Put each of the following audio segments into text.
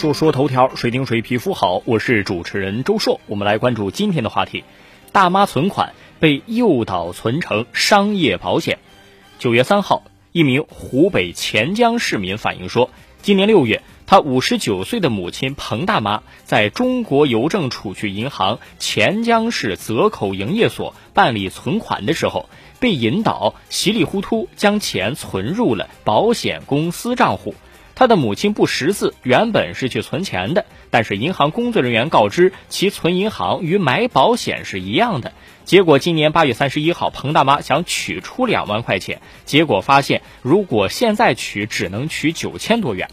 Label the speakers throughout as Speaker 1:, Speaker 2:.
Speaker 1: 说说头条，水晶水皮肤好，我是主持人周硕。我们来关注今天的话题：大妈存款被诱导存成商业保险。九月三号，一名湖北潜江市民反映说，今年六月，他五十九岁的母亲彭大妈在中国邮政储蓄银行潜江市泽口营业所办理存款的时候，被引导稀里糊涂将钱存入了保险公司账户。他的母亲不识字，原本是去存钱的，但是银行工作人员告知其存银行与买保险是一样的。结果今年八月三十一号，彭大妈想取出两万块钱，结果发现如果现在取，只能取九千多元。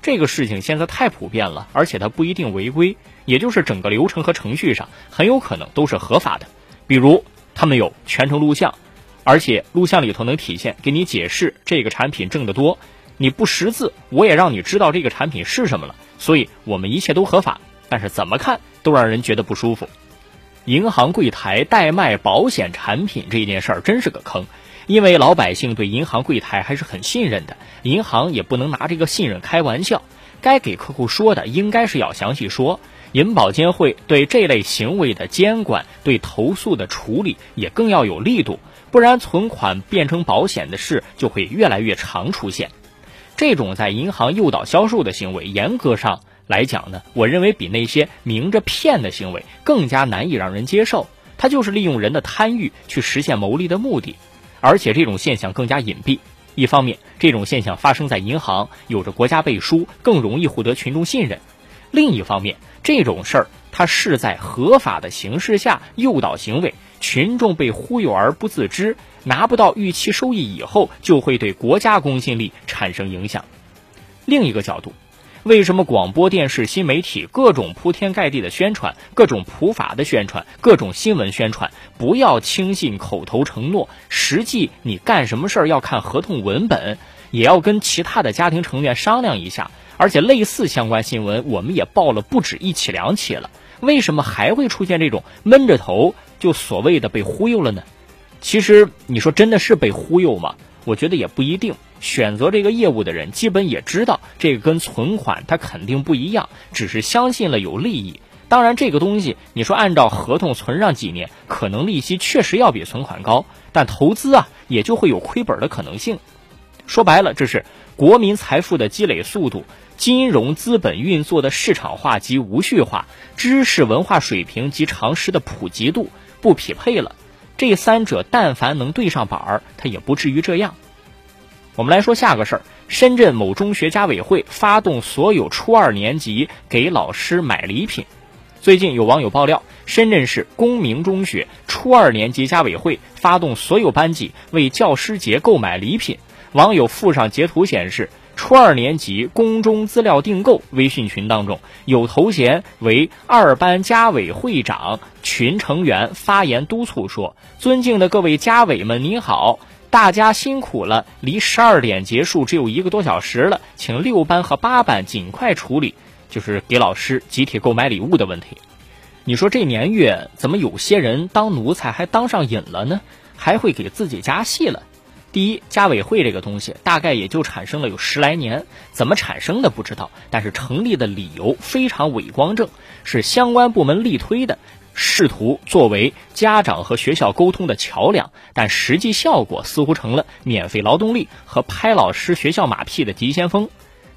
Speaker 1: 这个事情现在太普遍了，而且它不一定违规，也就是整个流程和程序上很有可能都是合法的。比如他们有全程录像，而且录像里头能体现给你解释这个产品挣得多。你不识字，我也让你知道这个产品是什么了，所以我们一切都合法，但是怎么看都让人觉得不舒服。银行柜台代卖保险产品这件事儿真是个坑，因为老百姓对银行柜台还是很信任的，银行也不能拿这个信任开玩笑，该给客户说的应该是要详细说。银保监会对这类行为的监管，对投诉的处理也更要有力度，不然存款变成保险的事就会越来越常出现。这种在银行诱导销售的行为，严格上来讲呢，我认为比那些明着骗的行为更加难以让人接受。它就是利用人的贪欲去实现牟利的目的，而且这种现象更加隐蔽。一方面，这种现象发生在银行，有着国家背书，更容易获得群众信任；另一方面，这种事儿他是在合法的形式下诱导行为，群众被忽悠而不自知。拿不到预期收益以后，就会对国家公信力产生影响。另一个角度，为什么广播电视新媒体各种铺天盖地的宣传，各种普法的宣传，各种新闻宣传，不要轻信口头承诺，实际你干什么事儿要看合同文本，也要跟其他的家庭成员商量一下。而且类似相关新闻，我们也报了不止一起两起了，为什么还会出现这种闷着头就所谓的被忽悠了呢？其实你说真的是被忽悠吗？我觉得也不一定。选择这个业务的人，基本也知道这个跟存款它肯定不一样，只是相信了有利益。当然，这个东西你说按照合同存上几年，可能利息确实要比存款高，但投资啊也就会有亏本的可能性。说白了，这是国民财富的积累速度、金融资本运作的市场化及无序化、知识文化水平及常识的普及度不匹配了。这三者但凡能对上板儿，他也不至于这样。我们来说下个事儿：深圳某中学家委会发动所有初二年级给老师买礼品。最近有网友爆料，深圳市公明中学初二年级家委会发动所有班级为教师节购买礼品。网友附上截图显示。初二年级公中资料订购微信群当中，有头衔为二班家委会长群成员发言督促说：“尊敬的各位家委们，您好，大家辛苦了，离十二点结束只有一个多小时了，请六班和八班尽快处理，就是给老师集体购买礼物的问题。你说这年月怎么有些人当奴才还当上瘾了呢？还会给自己加戏了？”第一，家委会这个东西大概也就产生了有十来年，怎么产生的不知道，但是成立的理由非常伪光正，是相关部门力推的，试图作为家长和学校沟通的桥梁，但实际效果似乎成了免费劳动力和拍老师学校马屁的急先锋。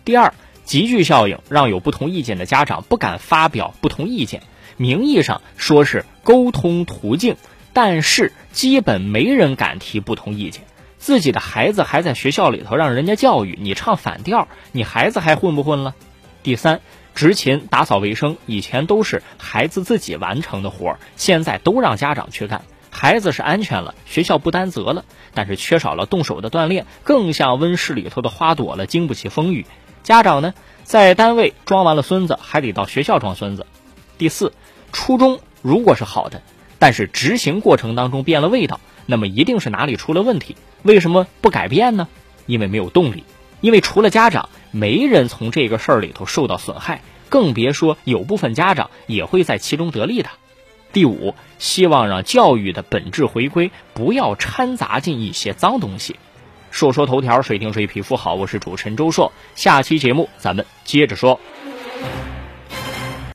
Speaker 1: 第二，集聚效应让有不同意见的家长不敢发表不同意见，名义上说是沟通途径，但是基本没人敢提不同意见。自己的孩子还在学校里头让人家教育，你唱反调，你孩子还混不混了？第三，执勤打扫卫生，以前都是孩子自己完成的活儿，现在都让家长去干。孩子是安全了，学校不担责了，但是缺少了动手的锻炼，更像温室里头的花朵了，经不起风雨。家长呢，在单位装完了孙子，还得到学校装孙子。第四，初衷如果是好的，但是执行过程当中变了味道，那么一定是哪里出了问题。为什么不改变呢？因为没有动力，因为除了家长，没人从这个事儿里头受到损害，更别说有部分家长也会在其中得利的。第五，希望让教育的本质回归，不要掺杂进一些脏东西。说说头条，谁听谁皮肤好，我是主持人周硕，下期节目咱们接着说。